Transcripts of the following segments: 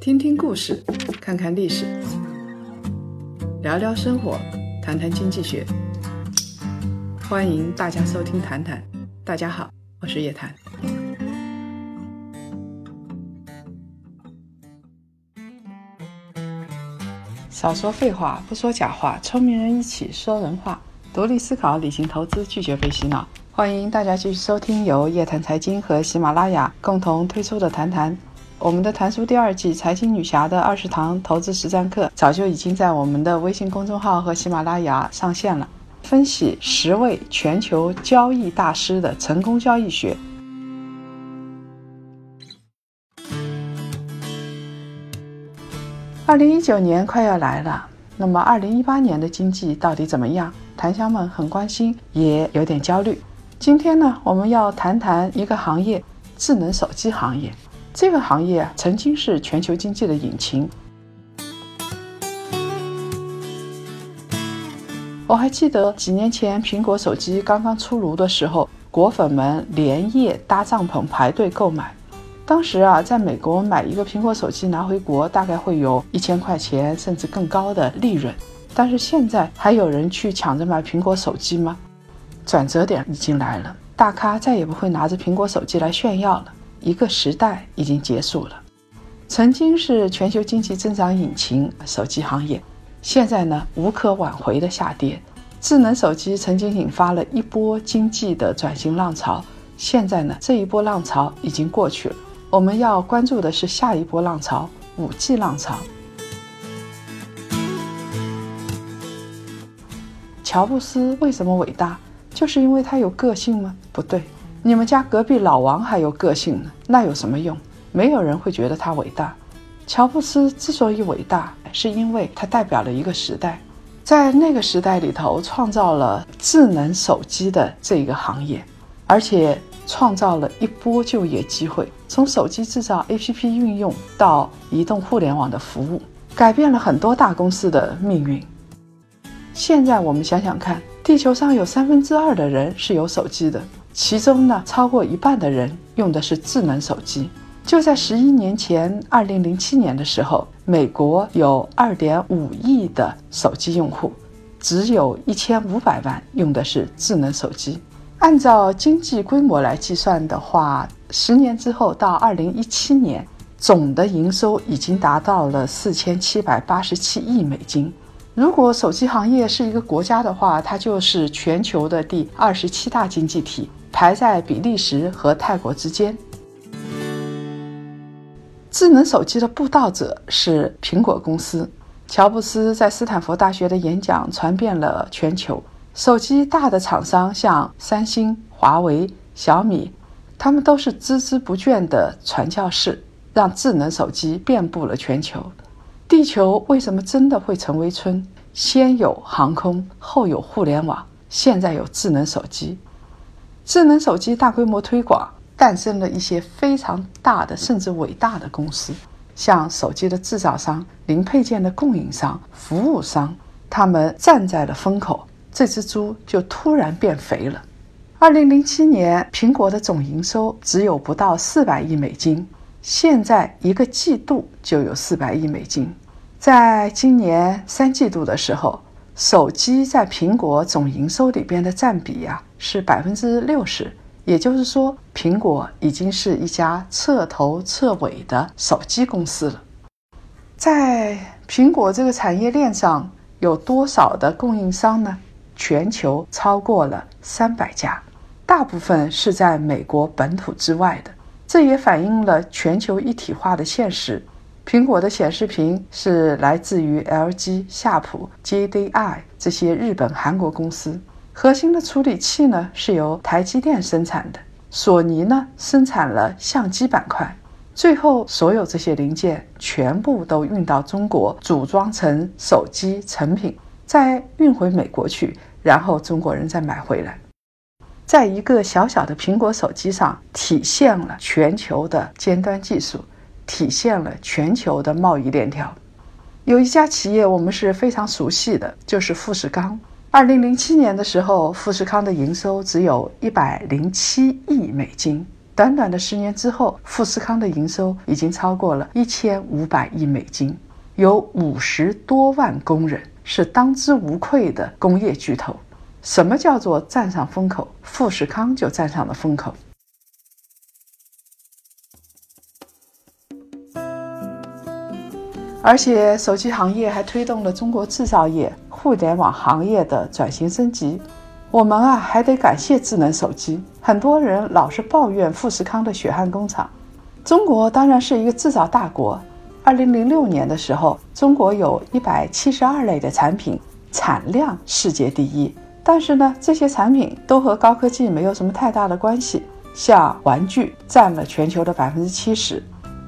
听听故事，看看历史，聊聊生活，谈谈经济学。欢迎大家收听《谈谈》，大家好，我是叶檀。少说废话，不说假话，聪明人一起说人话，独立思考，理性投资，拒绝被洗脑。欢迎大家继续收听由叶檀财经和喜马拉雅共同推出的《谈谈》。我们的《谈书》第二季《财经女侠的二十堂投资实战课》早就已经在我们的微信公众号和喜马拉雅上线了，分析十位全球交易大师的成功交易学。二零一九年快要来了，那么二零一八年的经济到底怎么样？檀香们很关心，也有点焦虑。今天呢，我们要谈谈一个行业——智能手机行业。这个行业啊，曾经是全球经济的引擎。我还记得几年前苹果手机刚刚出炉的时候，果粉们连夜搭帐篷排队购买。当时啊，在美国买一个苹果手机拿回国，大概会有一千块钱甚至更高的利润。但是现在还有人去抢着买苹果手机吗？转折点已经来了，大咖再也不会拿着苹果手机来炫耀了。一个时代已经结束了。曾经是全球经济增长引擎，手机行业，现在呢无可挽回的下跌。智能手机曾经引发了一波经济的转型浪潮，现在呢这一波浪潮已经过去了。我们要关注的是下一波浪潮——五 G 浪潮。乔布斯为什么伟大？就是因为他有个性吗？不对，你们家隔壁老王还有个性呢，那有什么用？没有人会觉得他伟大。乔布斯之所以伟大，是因为他代表了一个时代，在那个时代里头创造了智能手机的这一个行业，而且创造了一波就业机会，从手机制造、APP 运用到移动互联网的服务，改变了很多大公司的命运。现在我们想想看。地球上有三分之二的人是有手机的，其中呢，超过一半的人用的是智能手机。就在十一年前，二零零七年的时候，美国有二点五亿的手机用户，只有一千五百万用的是智能手机。按照经济规模来计算的话，十年之后到二零一七年，总的营收已经达到了四千七百八十七亿美金。如果手机行业是一个国家的话，它就是全球的第二十七大经济体，排在比利时和泰国之间。智能手机的布道者是苹果公司，乔布斯在斯坦福大学的演讲传遍了全球。手机大的厂商像三星、华为、小米，他们都是孜孜不倦的传教士，让智能手机遍布了全球。地球为什么真的会成为村？先有航空，后有互联网，现在有智能手机。智能手机大规模推广，诞生了一些非常大的甚至伟大的公司，像手机的制造商、零配件的供应商、服务商，他们站在了风口，这只猪就突然变肥了。二零零七年，苹果的总营收只有不到四百亿美金。现在一个季度就有四百亿美金，在今年三季度的时候，手机在苹果总营收里边的占比呀是百分之六十，也就是说，苹果已经是一家彻头彻尾的手机公司了。在苹果这个产业链上有多少的供应商呢？全球超过了三百家，大部分是在美国本土之外的。这也反映了全球一体化的现实。苹果的显示屏是来自于 LG、夏普、JDI 这些日本、韩国公司。核心的处理器呢是由台积电生产的，索尼呢生产了相机板块。最后，所有这些零件全部都运到中国，组装成手机成品，再运回美国去，然后中国人再买回来。在一个小小的苹果手机上，体现了全球的尖端技术，体现了全球的贸易链条。有一家企业我们是非常熟悉的，就是富士康。二零零七年的时候，富士康的营收只有一百零七亿美金，短短的十年之后，富士康的营收已经超过了一千五百亿美金，有五十多万工人，是当之无愧的工业巨头。什么叫做站上风口？富士康就站上了风口。而且，手机行业还推动了中国制造业、互联网行业的转型升级。我们啊，还得感谢智能手机。很多人老是抱怨富士康的血汗工厂。中国当然是一个制造大国。二零零六年的时候，中国有一百七十二类的产品产量世界第一。但是呢，这些产品都和高科技没有什么太大的关系。像玩具占了全球的百分之七十，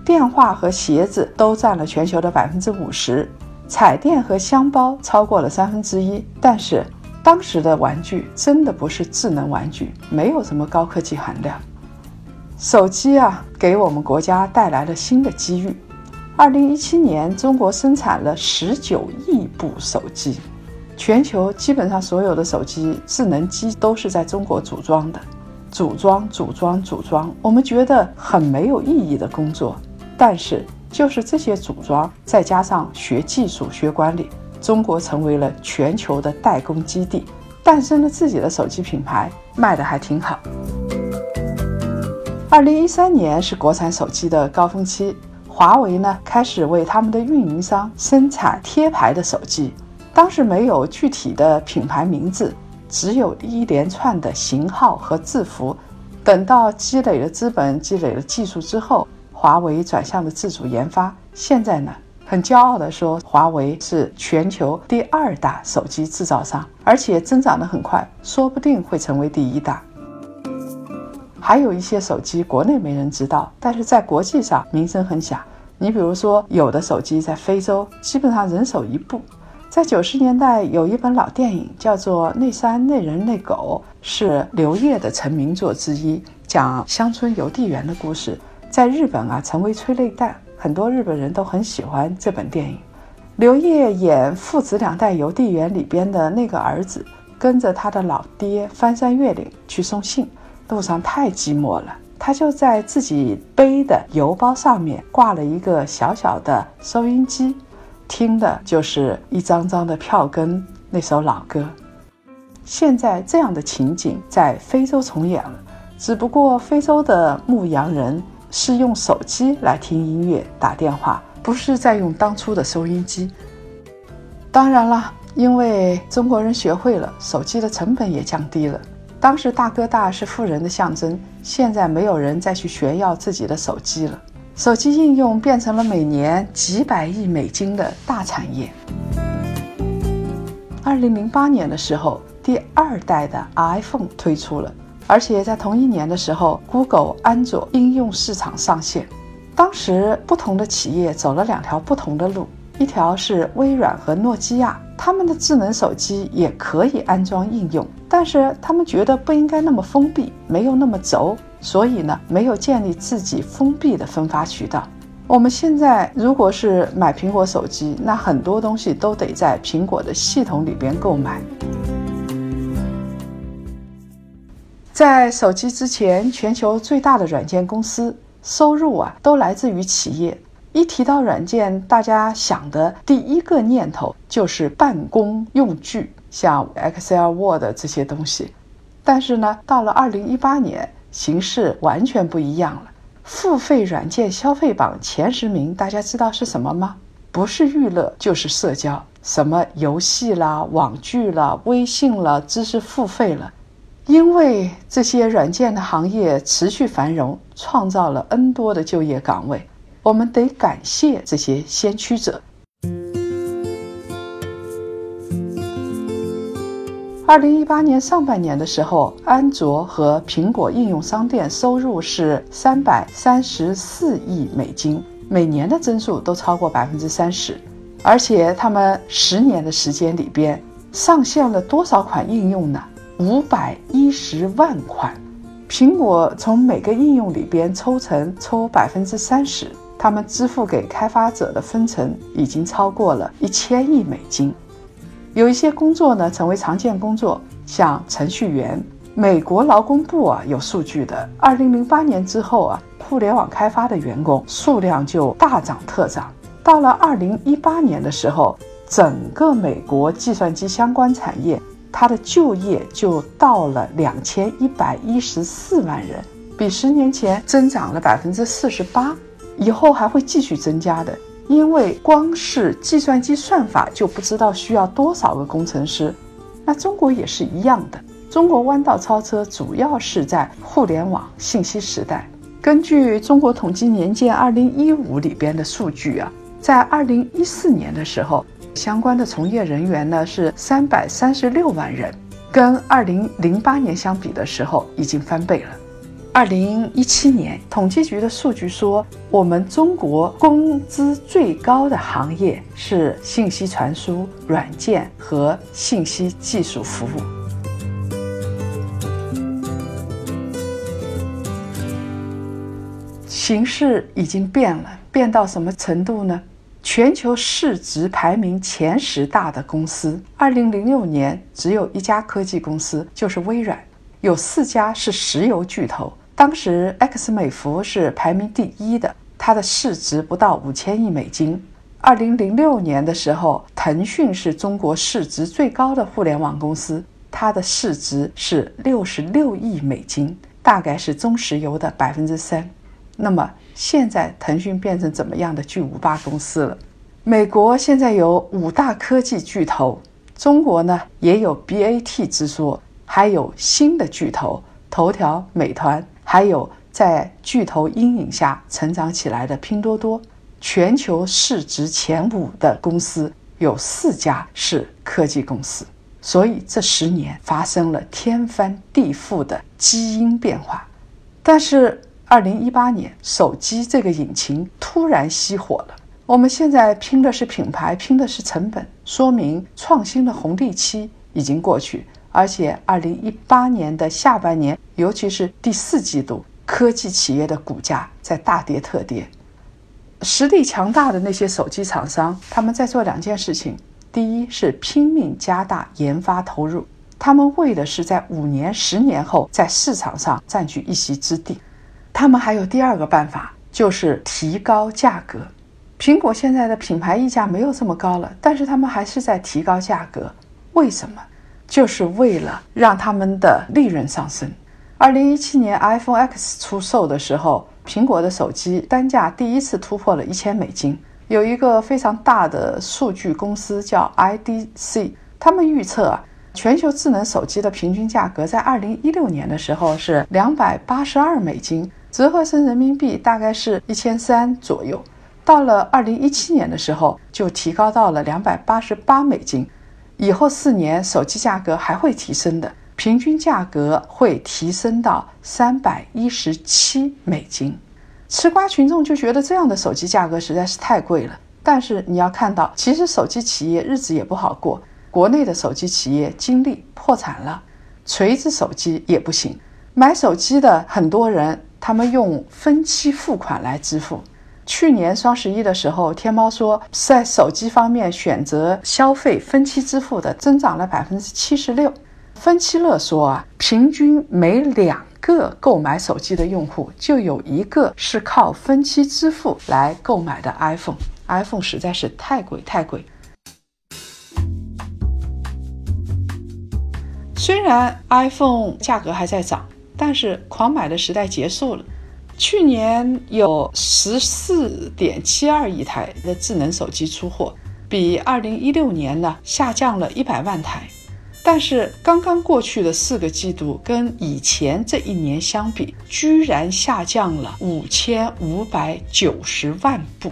电话和鞋子都占了全球的百分之五十，彩电和箱包超过了三分之一。但是，当时的玩具真的不是智能玩具，没有什么高科技含量。手机啊，给我们国家带来了新的机遇。二零一七年，中国生产了十九亿部手机，全球基本上所有的手机智能机都是在中国组装的。组装、组装、组装，我们觉得很没有意义的工作，但是就是这些组装，再加上学技术、学管理。中国成为了全球的代工基地，诞生了自己的手机品牌，卖的还挺好。二零一三年是国产手机的高峰期，华为呢开始为他们的运营商生产贴牌的手机，当时没有具体的品牌名字，只有一连串的型号和字符。等到积累了资本、积累了技术之后，华为转向了自主研发。现在呢？很骄傲地说，华为是全球第二大手机制造商，而且增长得很快，说不定会成为第一大。还有一些手机国内没人知道，但是在国际上名声很响。你比如说，有的手机在非洲基本上人手一部。在九十年代有一本老电影叫做《那山那人那狗》，是刘烨的成名作之一，讲乡村邮递员的故事，在日本啊成为催泪弹。很多日本人都很喜欢这本电影。刘烨演父子两代邮递员里边的那个儿子，跟着他的老爹翻山越岭去送信，路上太寂寞了，他就在自己背的邮包上面挂了一个小小的收音机，听的就是一张张的票根那首老歌。现在这样的情景在非洲重演了，只不过非洲的牧羊人。是用手机来听音乐、打电话，不是在用当初的收音机。当然了，因为中国人学会了，手机的成本也降低了。当时大哥大是富人的象征，现在没有人再去炫耀自己的手机了。手机应用变成了每年几百亿美金的大产业。二零零八年的时候，第二代的 iPhone 推出了。而且在同一年的时候，Google 安卓应用市场上线。当时不同的企业走了两条不同的路，一条是微软和诺基亚，他们的智能手机也可以安装应用，但是他们觉得不应该那么封闭，没有那么轴，所以呢，没有建立自己封闭的分发渠道。我们现在如果是买苹果手机，那很多东西都得在苹果的系统里边购买。在手机之前，全球最大的软件公司收入啊，都来自于企业。一提到软件，大家想的第一个念头就是办公用具，像 Excel、Word 这些东西。但是呢，到了二零一八年，形势完全不一样了。付费软件消费榜前十名，大家知道是什么吗？不是娱乐，就是社交，什么游戏啦、网剧啦、微信啦、知识付费了。因为这些软件的行业持续繁荣，创造了 N 多的就业岗位，我们得感谢这些先驱者。二零一八年上半年的时候，安卓和苹果应用商店收入是三百三十四亿美金，每年的增速都超过百分之三十，而且他们十年的时间里边上线了多少款应用呢？五百一十万款，苹果从每个应用里边抽成抽百分之三十，他们支付给开发者的分成已经超过了一千亿美金。有一些工作呢成为常见工作，像程序员，美国劳工部啊有数据的，二零零八年之后啊，互联网开发的员工数量就大涨特涨。到了二零一八年的时候，整个美国计算机相关产业，它的就业就到了两千一百一十四万人，比十年前增长了百分之四十八，以后还会继续增加的。因为光是计算机算法就不知道需要多少个工程师，那中国也是一样的。中国弯道超车，主要是在互联网信息时代。根据中国统计年鉴二零一五里边的数据啊，在二零一四年的时候，相关的从业人员呢是三百三十六万人，跟二零零八年相比的时候已经翻倍了。二零一七年统计局的数据说，我们中国工资最高的行业是信息传输、软件和信息技术服务。形势已经变了，变到什么程度呢？全球市值排名前十大的公司，二零零六年只有一家科技公司，就是微软，有四家是石油巨头。当时 X 美孚是排名第一的，它的市值不到五千亿美金。二零零六年的时候，腾讯是中国市值最高的互联网公司，它的市值是六十六亿美金，大概是中石油的百分之三。那么现在腾讯变成怎么样的巨无霸公司了？美国现在有五大科技巨头，中国呢也有 BAT 之说，还有新的巨头，头条、美团，还有在巨头阴影下成长起来的拼多多。全球市值前五的公司有四家是科技公司，所以这十年发生了天翻地覆的基因变化，但是。二零一八年，手机这个引擎突然熄火了。我们现在拼的是品牌，拼的是成本，说明创新的红利期已经过去。而且，二零一八年的下半年，尤其是第四季度，科技企业的股价在大跌特跌。实力强大的那些手机厂商，他们在做两件事情：第一是拼命加大研发投入，他们为的是在五年、十年后在市场上占据一席之地。他们还有第二个办法，就是提高价格。苹果现在的品牌溢价没有这么高了，但是他们还是在提高价格。为什么？就是为了让他们的利润上升。二零一七年 iPhone X 出售的时候，苹果的手机单价第一次突破了一千美金。有一个非常大的数据公司叫 IDC，他们预测啊，全球智能手机的平均价格在二零一六年的时候是两百八十二美金。折合成人民币大概是一千三左右，到了二零一七年的时候就提高到了两百八十八美金，以后四年手机价格还会提升的，平均价格会提升到三百一十七美金。吃瓜群众就觉得这样的手机价格实在是太贵了，但是你要看到，其实手机企业日子也不好过，国内的手机企业经历破产了，锤子手机也不行，买手机的很多人。他们用分期付款来支付。去年双十一的时候，天猫说在手机方面选择消费分期支付的增长了百分之七十六。分期乐说啊，平均每两个购买手机的用户就有一个是靠分期支付来购买的 iPhone。iPhone 实在是太贵太贵。虽然 iPhone 价格还在涨。但是狂买的时代结束了。去年有十四点七二亿台的智能手机出货，比二零一六年呢下降了一百万台。但是刚刚过去的四个季度跟以前这一年相比，居然下降了五千五百九十万部，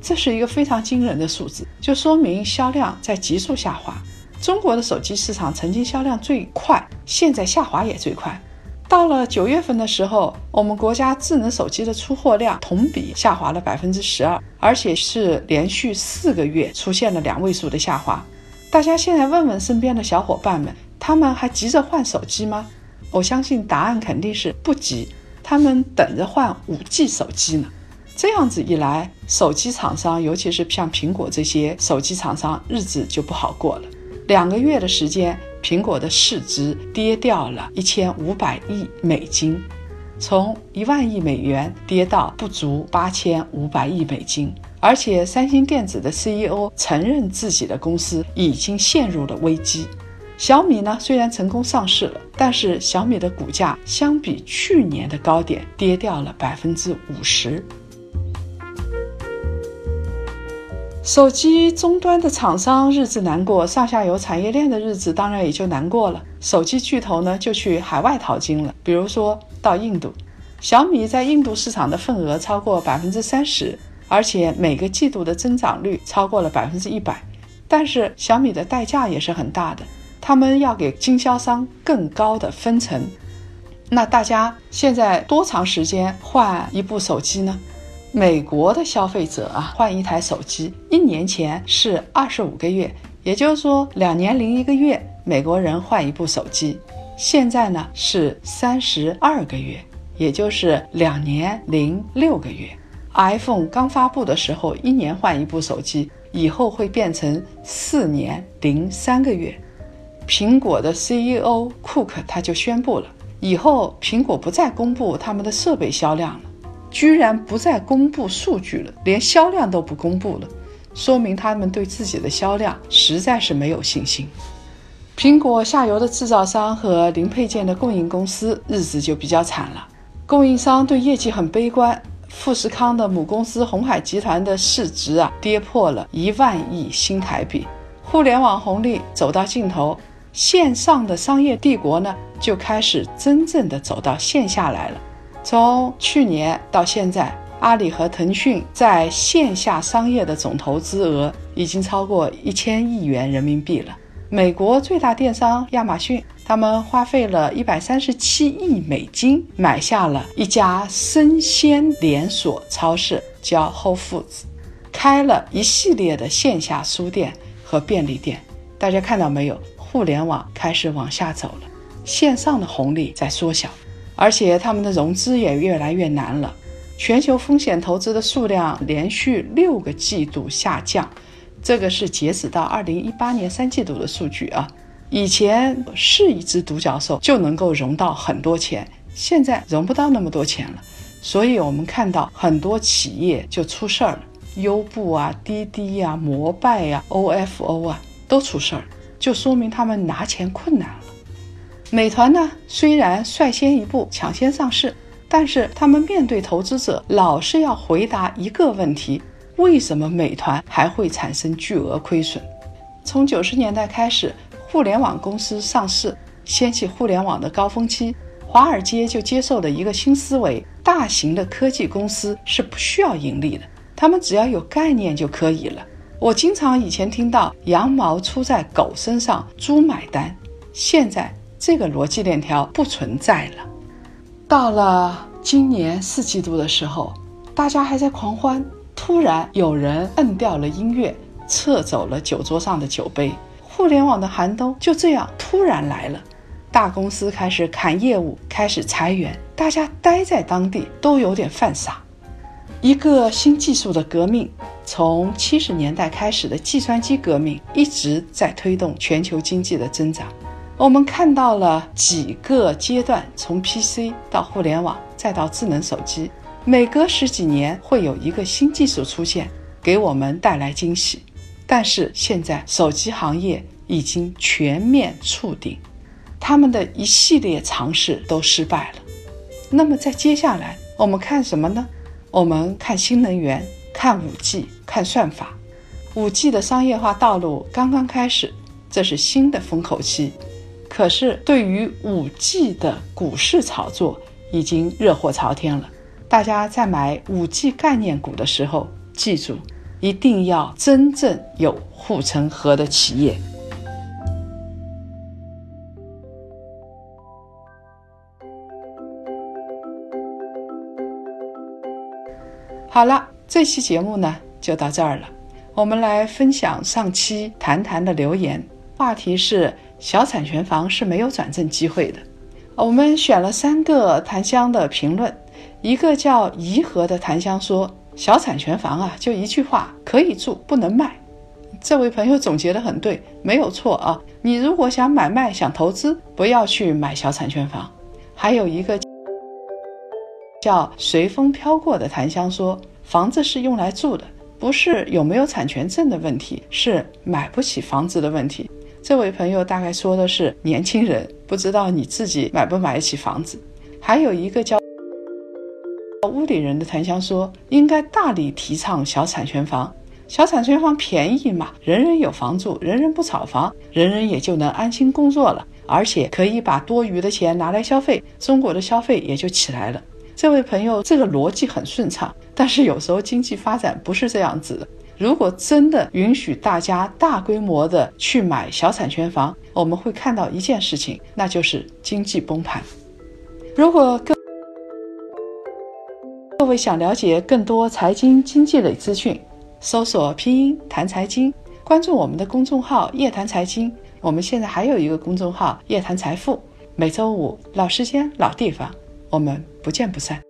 这是一个非常惊人的数字，就说明销量在急速下滑。中国的手机市场曾经销量最快，现在下滑也最快。到了九月份的时候，我们国家智能手机的出货量同比下滑了百分之十二，而且是连续四个月出现了两位数的下滑。大家现在问问身边的小伙伴们，他们还急着换手机吗？我相信答案肯定是不急，他们等着换五 G 手机呢。这样子一来，手机厂商，尤其是像苹果这些手机厂商，日子就不好过了。两个月的时间，苹果的市值跌掉了一千五百亿美金，从一万亿美元跌到不足八千五百亿美金。而且，三星电子的 CEO 承认自己的公司已经陷入了危机。小米呢，虽然成功上市了，但是小米的股价相比去年的高点跌掉了百分之五十。手机终端的厂商日子难过，上下游产业链的日子当然也就难过了。手机巨头呢，就去海外淘金了，比如说到印度。小米在印度市场的份额超过百分之三十。而且每个季度的增长率超过了百分之一百，但是小米的代价也是很大的，他们要给经销商更高的分成。那大家现在多长时间换一部手机呢？美国的消费者啊，换一台手机，一年前是二十五个月，也就是说两年零一个月，美国人换一部手机。现在呢是三十二个月，也就是两年零六个月。iPhone 刚发布的时候，一年换一部手机，以后会变成四年零三个月。苹果的 CEO 库克他就宣布了，以后苹果不再公布他们的设备销量了，居然不再公布数据了，连销量都不公布了，说明他们对自己的销量实在是没有信心。苹果下游的制造商和零配件的供应公司日子就比较惨了，供应商对业绩很悲观。富士康的母公司红海集团的市值啊，跌破了一万亿新台币。互联网红利走到尽头，线上的商业帝国呢，就开始真正的走到线下来了。从去年到现在，阿里和腾讯在线下商业的总投资额已经超过一千亿元人民币了。美国最大电商亚马逊。他们花费了一百三十七亿美金买下了一家生鲜连锁超市，叫 Whole Foods，开了一系列的线下书店和便利店。大家看到没有？互联网开始往下走了，线上的红利在缩小，而且他们的融资也越来越难了。全球风险投资的数量连续六个季度下降，这个是截止到二零一八年三季度的数据啊。以前是一只独角兽就能够融到很多钱，现在融不到那么多钱了，所以我们看到很多企业就出事儿了，优步啊、滴滴呀、摩拜呀、OFO 啊都出事儿，就说明他们拿钱困难了。美团呢，虽然率先一步抢先上市，但是他们面对投资者老是要回答一个问题：为什么美团还会产生巨额亏损？从九十年代开始。互联网公司上市，掀起互联网的高峰期，华尔街就接受了一个新思维：大型的科技公司是不需要盈利的，他们只要有概念就可以了。我经常以前听到“羊毛出在狗身上，猪买单”，现在这个逻辑链条不存在了。到了今年四季度的时候，大家还在狂欢，突然有人摁掉了音乐，撤走了酒桌上的酒杯。互联网的寒冬就这样突然来了，大公司开始砍业务，开始裁员，大家待在当地都有点犯傻。一个新技术的革命，从七十年代开始的计算机革命，一直在推动全球经济的增长。我们看到了几个阶段，从 PC 到互联网，再到智能手机，每隔十几年会有一个新技术出现，给我们带来惊喜。但是现在手机行业已经全面触顶，他们的一系列尝试都失败了。那么在接下来，我们看什么呢？我们看新能源，看五 G，看算法。五 G 的商业化道路刚刚开始，这是新的风口期。可是对于五 G 的股市炒作已经热火朝天了。大家在买五 G 概念股的时候，记住。一定要真正有护城河的企业。好了，这期节目呢就到这儿了。我们来分享上期谈谈的留言，话题是小产权房是没有转正机会的。我们选了三个檀香的评论，一个叫颐和的檀香说。小产权房啊，就一句话，可以住不能卖。这位朋友总结的很对，没有错啊。你如果想买卖、想投资，不要去买小产权房。还有一个叫“随风飘过”的檀香说，房子是用来住的，不是有没有产权证的问题，是买不起房子的问题。这位朋友大概说的是年轻人，不知道你自己买不买得起房子。还有一个叫屋里人的檀香说，应该大力提倡小产权房。小产权房便宜嘛，人人有房住，人人不炒房，人人也就能安心工作了，而且可以把多余的钱拿来消费，中国的消费也就起来了。这位朋友，这个逻辑很顺畅，但是有时候经济发展不是这样子的。如果真的允许大家大规模的去买小产权房，我们会看到一件事情，那就是经济崩盘。如果各各位想了解更多财经经济类资讯，搜索拼音谈财经，关注我们的公众号夜谈财经。我们现在还有一个公众号夜谈财富，每周五老时间老地方，我们不见不散。